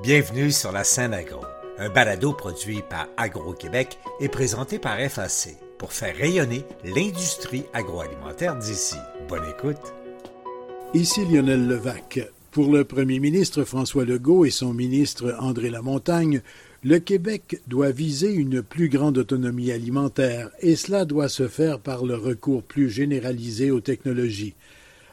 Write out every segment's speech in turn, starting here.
Bienvenue sur la scène agro, un balado produit par Agro-Québec et présenté par FAC pour faire rayonner l'industrie agroalimentaire d'ici. Bonne écoute. Ici Lionel Levac. Pour le premier ministre François Legault et son ministre André Lamontagne, le Québec doit viser une plus grande autonomie alimentaire et cela doit se faire par le recours plus généralisé aux technologies.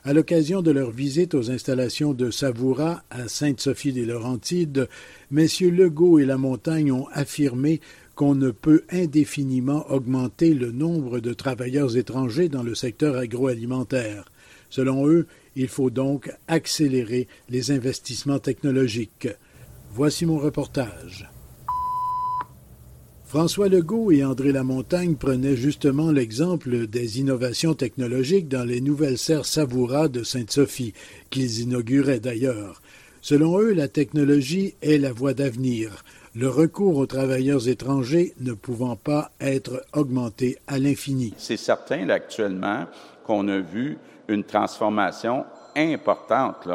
À l'occasion de leur visite aux installations de Savoura à Sainte-Sophie-des-Laurentides, messieurs Legault et Lamontagne ont affirmé qu'on ne peut indéfiniment augmenter le nombre de travailleurs étrangers dans le secteur agroalimentaire. Selon eux, il faut donc accélérer les investissements technologiques. Voici mon reportage. François Legault et André Lamontagne prenaient justement l'exemple des innovations technologiques dans les nouvelles serres Savoura de Sainte-Sophie, qu'ils inauguraient d'ailleurs. Selon eux, la technologie est la voie d'avenir, le recours aux travailleurs étrangers ne pouvant pas être augmenté à l'infini. C'est certain, actuellement, qu'on a vu une transformation importante.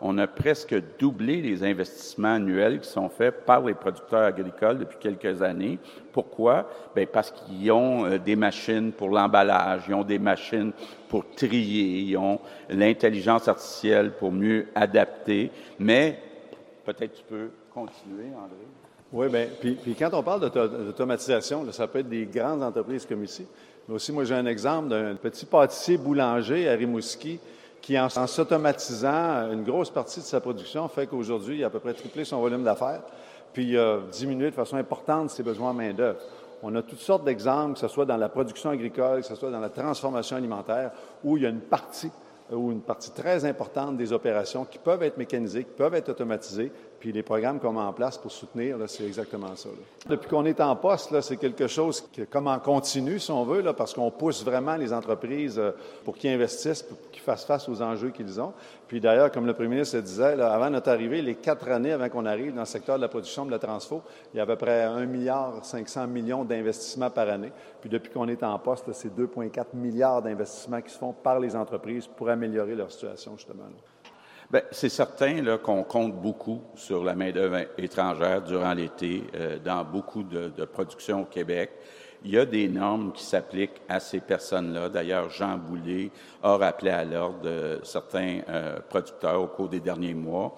On a presque doublé les investissements annuels qui sont faits par les producteurs agricoles depuis quelques années. Pourquoi? Bien, parce qu'ils ont euh, des machines pour l'emballage, ils ont des machines pour trier, ils ont l'intelligence artificielle pour mieux adapter. Mais peut-être tu peux continuer, André. Oui, bien, puis, puis, quand on parle d'automatisation, ça peut être des grandes entreprises comme ici. Mais aussi, moi, j'ai un exemple d'un petit pâtissier boulanger à Rimouski qui, en, s'automatisant une grosse partie de sa production, fait qu'aujourd'hui, il a à peu près triplé son volume d'affaires, puis a diminué de façon importante ses besoins en main-d'œuvre. On a toutes sortes d'exemples, que ce soit dans la production agricole, que ce soit dans la transformation alimentaire, où il y a une partie ou une partie très importante des opérations qui peuvent être mécanisées, qui peuvent être automatisées, puis les programmes qu'on met en place pour soutenir, c'est exactement ça. Depuis qu'on est en poste, c'est quelque chose qui comme en continu, si on veut, parce qu'on pousse vraiment les entreprises euh, pour qu'ils investissent, pour qu'ils fassent face aux enjeux qu'ils ont. Puis d'ailleurs, comme le premier ministre le disait, avant notre arrivée, les quatre années avant qu'on arrive dans le secteur de la production de la transfo, il y a à peu près 1 milliard 500 millions d'investissements par année. Puis depuis qu'on est en poste, c'est 2,4 milliards d'investissements qui se font par les entreprises pour améliorer leur situation, justement. C'est certain qu'on compte beaucoup sur la main-d'œuvre étrangère durant l'été euh, dans beaucoup de, productions au Québec. Il y a des normes qui s'appliquent à ces personnes-là. D'ailleurs, Jean Boulet a rappelé à l'ordre de certains euh, producteurs au cours des derniers mois.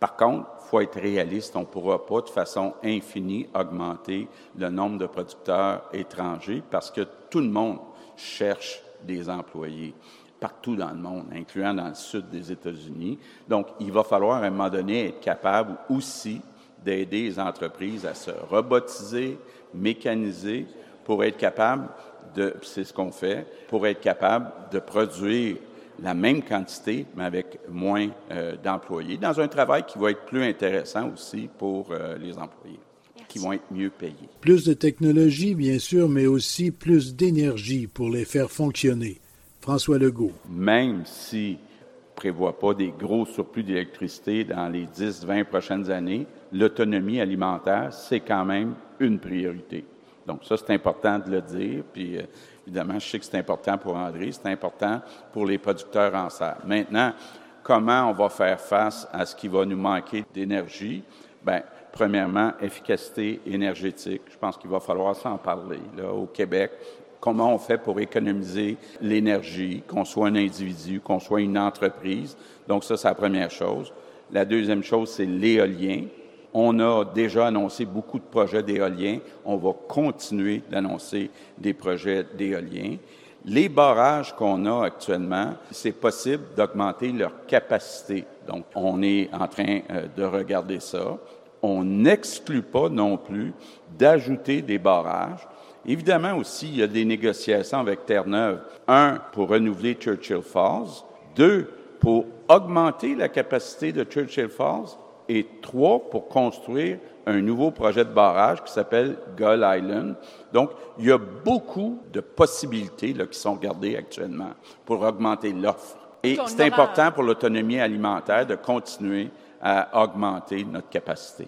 Par contre, il faut être réaliste. On ne pourra pas de façon infinie augmenter le nombre de producteurs étrangers parce que tout le monde cherche des employés partout dans le monde, incluant dans le sud des États-Unis. Donc, il va falloir à un moment donné être capable aussi d'aider les entreprises à se robotiser, mécaniser, pour être capable de, c'est ce qu'on fait, pour être capable de produire la même quantité, mais avec moins euh, d'employés, dans un travail qui va être plus intéressant aussi pour euh, les employés, qui vont être mieux payés. Plus de technologie, bien sûr, mais aussi plus d'énergie pour les faire fonctionner. François Legault. Même si prévoit pas des gros surplus d'électricité dans les 10-20 prochaines années, l'autonomie alimentaire, c'est quand même une priorité. Donc ça, c'est important de le dire. Puis euh, évidemment, je sais que c'est important pour André, c'est important pour les producteurs en serre. Maintenant, comment on va faire face à ce qui va nous manquer d'énergie? Bien, premièrement, efficacité énergétique. Je pense qu'il va falloir s'en parler là, au Québec comment on fait pour économiser l'énergie, qu'on soit un individu, qu'on soit une entreprise? Donc ça, c'est la première chose. La deuxième chose, c'est l'éolien. On a déjà annoncé beaucoup de projets d'éolien. On va continuer d'annoncer des projets d'éolien. Les barrages qu'on a actuellement, c'est possible d'augmenter leur capacité. Donc, on est en train euh, de regarder ça. On n'exclut pas non plus d'ajouter des barrages. Évidemment aussi, il y a des négociations avec Terre-Neuve. Un, pour renouveler Churchill Falls. Deux, pour augmenter la capacité de Churchill Falls. Et trois, pour construire un nouveau projet de barrage qui s'appelle Gull Island. Donc, il y a beaucoup de possibilités là, qui sont regardées actuellement pour augmenter l'offre. Et c'est important pour l'autonomie alimentaire de continuer à augmenter notre capacité.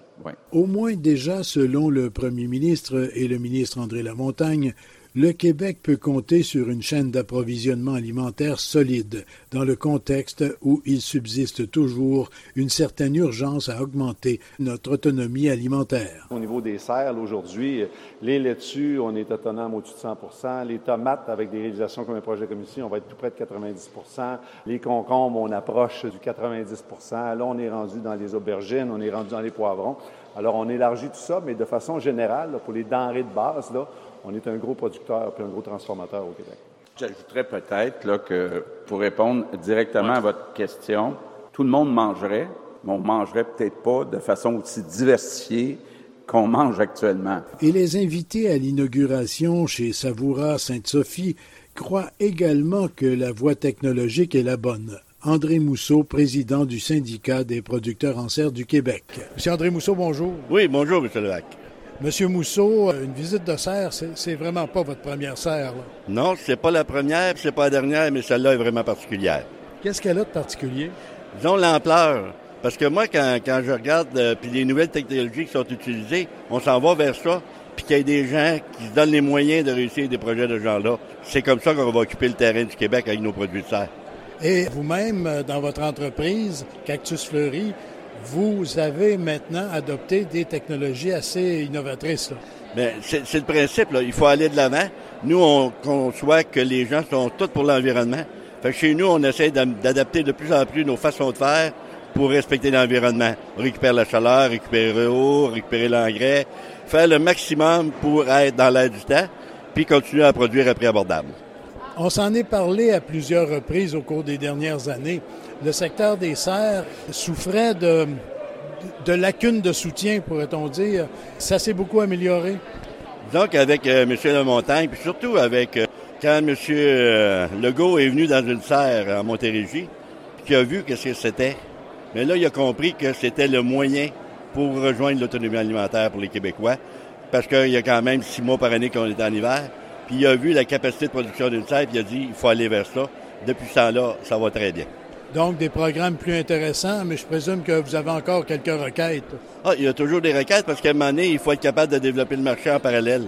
Au moins déjà, selon le premier ministre et le ministre André Lamontagne, le Québec peut compter sur une chaîne d'approvisionnement alimentaire solide dans le contexte où il subsiste toujours une certaine urgence à augmenter notre autonomie alimentaire. Au niveau des serres, aujourd'hui, les laitues, on est autonome au-dessus de 100 Les tomates, avec des réalisations comme un projet comme ici, on va être tout près de 90% Les concombres, on approche du 90% Là, on est rendu dans les aubergines, on est rendu dans les poivrons. Alors, on élargit tout ça, mais de façon générale, pour les denrées de base, là, on est un gros producteur et un gros transformateur au Québec. J'ajouterais peut-être que pour répondre directement à votre question, tout le monde mangerait, mais on mangerait peut-être pas de façon aussi diversifiée qu'on mange actuellement. Et les invités à l'inauguration chez Savoura Sainte-Sophie croient également que la voie technologique est la bonne. André Mousseau, président du syndicat des producteurs en serre du Québec. Monsieur André Mousseau, bonjour. Oui, bonjour, Monsieur Levac. Monsieur Mousseau, euh, une visite de serre, c'est vraiment pas votre première serre. Là. Non, c'est pas la première, c'est pas la dernière, mais celle-là est vraiment particulière. Qu'est-ce qu'elle a de particulier? Disons l'ampleur. Parce que moi, quand, je regarde euh, puis les nouvelles technologies qui sont utilisées, on s'en va vers ça, puis qu'il y ait des gens qui se donnent les moyens de réussir des projets de ce genre-là. C'est comme ça qu'on va occuper le terrain du Québec avec nos produits de serre. Et vous-même, euh, dans votre entreprise, Cactus Fleury, vous avez maintenant adopté des technologies assez innovatrices. Bien, c'est le principe. Il faut aller de l'avant. Nous, on conçoit que les gens sont tous pour l'environnement. Fait chez nous, on essaie d'adapter de plus en plus nos façons de faire pour respecter l'environnement. On récupère la chaleur, récupérer l'eau, récupérer l'engrais, faire le maximum pour être dans l'air du temps, puis continuer à produire à prix abordable. On s'en est parlé à plusieurs reprises au cours des dernières années le secteur des serres souffrait de, lacunes de soutien, pourrait-on dire. Ça s'est beaucoup amélioré. Donc, avec euh, M. Lemontagne, puis surtout avec euh, quand M. Legault est venu dans une serre en Montérégie, puis qu'il a vu ce que c'était. Mais là, il a compris que c'était le moyen pour rejoindre l'autonomie alimentaire pour les Québécois, parce qu'il y a quand même six mois par année qu'on est en hiver. Puis il a vu la capacité de production d'une serre, puis il a dit il faut aller vers ça. Depuis ce temps-là, ça va très bien. Donc, des programmes plus intéressants, mais je présume que vous avez encore quelques requêtes. Ah, il y a toujours des requêtes parce qu'à un moment donné, il faut être capable de développer le marché en parallèle.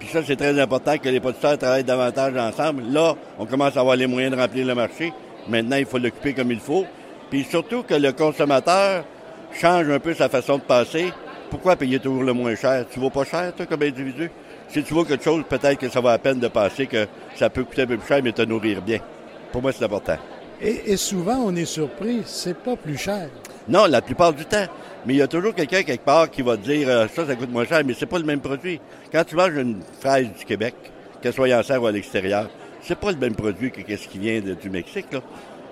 Puis ça, c'est très important que les producteurs travaillent davantage ensemble. Là, on commence à avoir les moyens de remplir le marché. Maintenant, il faut l'occuper comme il faut. Puis surtout que le consommateur change un peu sa façon de passer. Pourquoi payer toujours le moins cher? Tu vaux pas cher, toi, comme individu? Si tu vaux quelque chose, peut-être que ça va à peine de passer, que ça peut coûter un peu plus cher, mais te nourrir bien. Pour moi, c'est important. Et, souvent, on est surpris, c'est pas plus cher. Non, la plupart du temps. Mais il y a toujours quelqu'un quelque part qui va te dire euh, ça, ça coûte moins cher, mais c'est pas le même produit. Quand tu manges une fraise du Québec, qu'elle soit en serre ou à l'extérieur, c'est pas le même produit que ce qui vient du Mexique.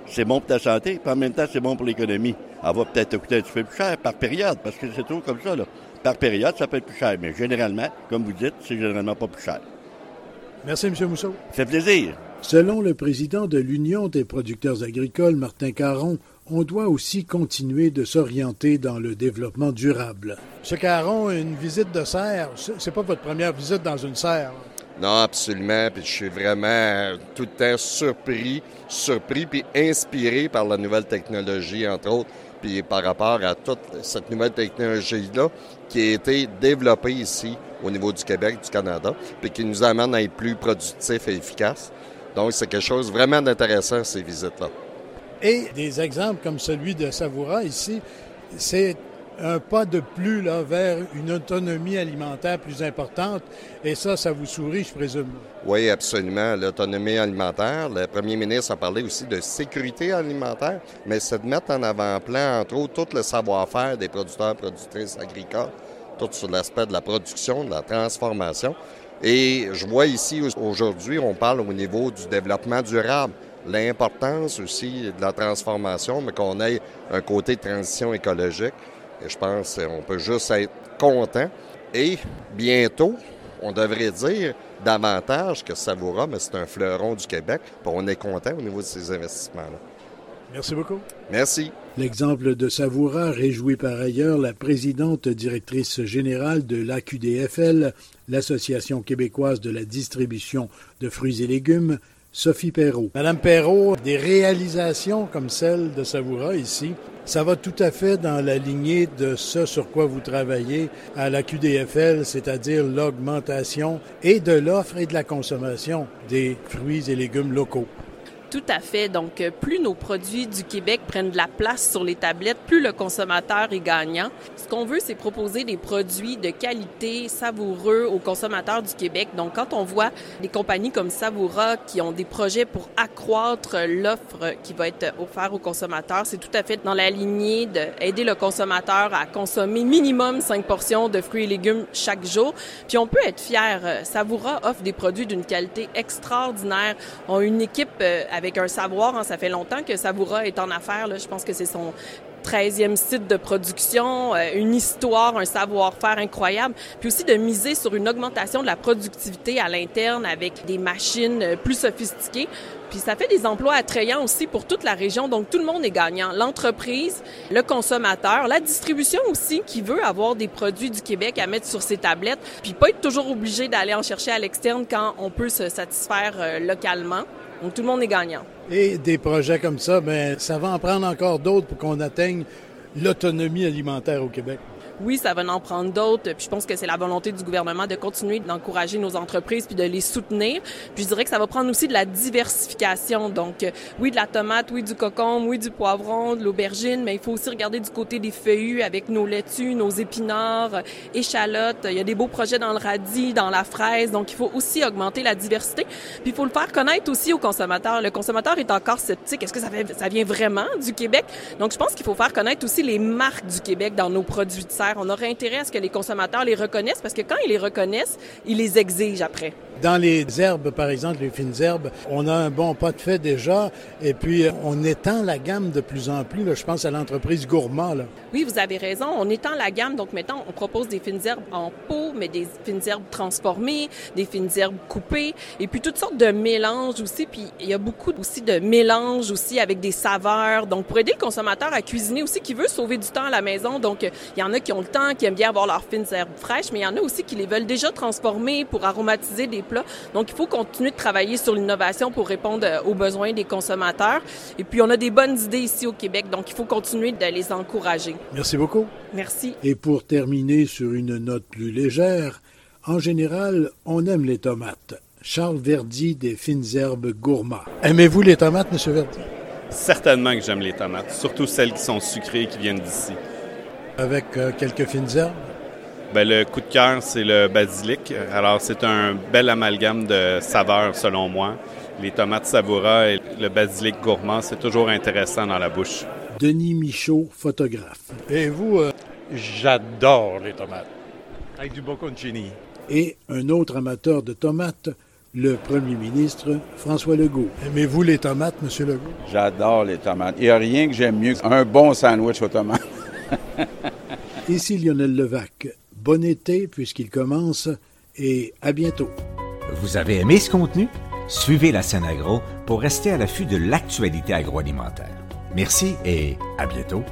C'est bon pour ta santé, puis en même temps, c'est bon pour l'économie. Elle va peut-être te coûter un petit peu plus cher par période, parce que c'est toujours comme ça. Là. Par période, ça peut être plus cher, mais généralement, comme vous dites, c'est généralement pas plus cher. Merci, M. Mousseau. Ça fait plaisir. Selon le président de l'Union des producteurs agricoles, Martin Caron, on doit aussi continuer de s'orienter dans le développement durable. M. Caron, une visite de serre, c'est pas votre première visite dans une serre? Non, absolument. Puis je suis vraiment tout le temps surpris, surpris puis inspiré par la nouvelle technologie, entre autres, puis par rapport à toute cette nouvelle technologie-là qui a été développée ici au niveau du Québec, du Canada, puis qui nous amène à être plus productifs et efficaces. Donc, c'est quelque chose vraiment d'intéressant, ces visites-là. Et des exemples comme celui de Savoura ici, c'est un pas de plus là, vers une autonomie alimentaire plus importante. Et ça, ça vous sourit, je présume? Oui, absolument. L'autonomie alimentaire. Le premier ministre a parlé aussi de sécurité alimentaire, mais c'est de mettre en avant-plan, entre autres, tout le savoir-faire des producteurs productrices agricoles, tout sur l'aspect de la production, de la transformation. Et je vois ici aujourd'hui, on parle au niveau du développement durable, l'importance aussi de la transformation, mais qu'on ait un côté de transition écologique. Et je pense qu'on peut juste être content. Et bientôt, on devrait dire davantage que Savoura, mais c'est un fleuron du Québec, on est content au niveau de ces investissements-là. Merci beaucoup. Merci. L'exemple de Savoura réjouit par ailleurs la présidente directrice générale de l'AQDFL, l'Association québécoise de la distribution de fruits et légumes, Sophie Perrault. Madame Perrault, des réalisations comme celle de Savoura ici, ça va tout à fait dans la lignée de ce sur quoi vous travaillez à la QDFL, c'est-à-dire l'augmentation et de l'offre et de la consommation des fruits et légumes locaux. Tout à fait. Donc, euh, plus nos produits du Québec prennent de la place sur les tablettes, plus le consommateur est gagnant. Ce qu'on veut, c'est proposer des produits de qualité, savoureux aux consommateurs du Québec. Donc, quand on voit des compagnies comme Savoura qui ont des projets pour accroître l'offre qui va être offerte aux consommateurs, c'est tout à fait dans la lignée d'aider le consommateur à consommer minimum 5 portions de fruits et légumes chaque jour. Puis, on peut être fier. Savoura offre des produits d'une qualité extraordinaire. On a une équipe euh, avec un savoir. Hein, ça fait longtemps que Savoura est en affaires. Là. Je pense que c'est son 13e site de production, euh, une histoire, un savoir-faire incroyable, puis aussi de miser sur une augmentation de la productivité à l'interne avec des machines euh, plus sophistiquées. Puis ça fait des emplois attrayants aussi pour toute la région, donc tout le monde est gagnant. L'entreprise, le consommateur, la distribution aussi qui veut avoir des produits du Québec à mettre sur ses tablettes, puis pas être toujours obligé d'aller en chercher à l'externe quand on peut se satisfaire euh, localement. Donc tout le monde est gagnant. Et des projets comme ça, ben, ça va en prendre encore d'autres pour qu'on atteigne l'autonomie alimentaire au Québec oui, ça va en prendre d'autres. Puis je pense que c'est la volonté du gouvernement de continuer d'encourager nos entreprises puis de les soutenir. Puis je dirais que ça va prendre aussi de la diversification. Donc, euh, oui, de la tomate, oui, du cocombe, oui, du poivron, de l'aubergine, mais il faut aussi regarder du côté des feuillus avec nos laitues, nos épinards, euh, échalotes. Il y a des beaux projets dans le radis, dans la fraise. Donc, il faut aussi augmenter la diversité. Puis il faut le faire connaître aussi aux consommateurs. Le consommateur est encore sceptique. Est-ce que ça, ça vient vraiment du Québec? Donc, je pense qu'il faut faire connaître aussi les marques du Québec dans nos produits de serre on aurait intérêt à ce que les consommateurs les reconnaissent parce que quand ils les reconnaissent, ils les exigent après. Dans les herbes, par exemple, les fines herbes, on a un bon pas de fait déjà, et puis euh, on étend la gamme de plus en plus. je pense à l'entreprise Gourmand. Oui, vous avez raison. On étend la gamme. Donc maintenant, on propose des fines herbes en pot, mais des fines herbes transformées, des fines herbes coupées, et puis toutes sortes de mélanges aussi. Puis il y a beaucoup aussi de mélanges aussi avec des saveurs. Donc pour aider le consommateur à cuisiner aussi, qui veut sauver du temps à la maison. Donc il y en a qui ont le temps, qui aiment bien avoir leurs fines herbes fraîches, mais il y en a aussi qui les veulent déjà transformer pour aromatiser des donc, il faut continuer de travailler sur l'innovation pour répondre euh, aux besoins des consommateurs. Et puis, on a des bonnes idées ici au Québec, donc il faut continuer de les encourager. Merci beaucoup. Merci. Et pour terminer sur une note plus légère, en général, on aime les tomates. Charles Verdi des fines herbes gourmands. Aimez-vous les tomates, Monsieur Verdi? Certainement que j'aime les tomates, surtout celles qui sont sucrées et qui viennent d'ici. Avec euh, quelques fines herbes? Ben, le coup de cœur, c'est le basilic. Alors, c'est un bel amalgame de saveurs, selon moi. Les tomates savoura et le basilic gourmand, c'est toujours intéressant dans la bouche. Denis Michaud, photographe. Et vous? Euh, J'adore les tomates. Avec du bocconcini. Et un autre amateur de tomates, le premier ministre François Legault. Aimez-vous les tomates, Monsieur Legault? J'adore les tomates. Il n'y a rien que j'aime mieux qu'un bon sandwich aux tomates. Ici Lionel Levac. Bon été puisqu'il commence et à bientôt. Vous avez aimé ce contenu? Suivez la scène agro pour rester à l'affût de l'actualité agroalimentaire. Merci et à bientôt.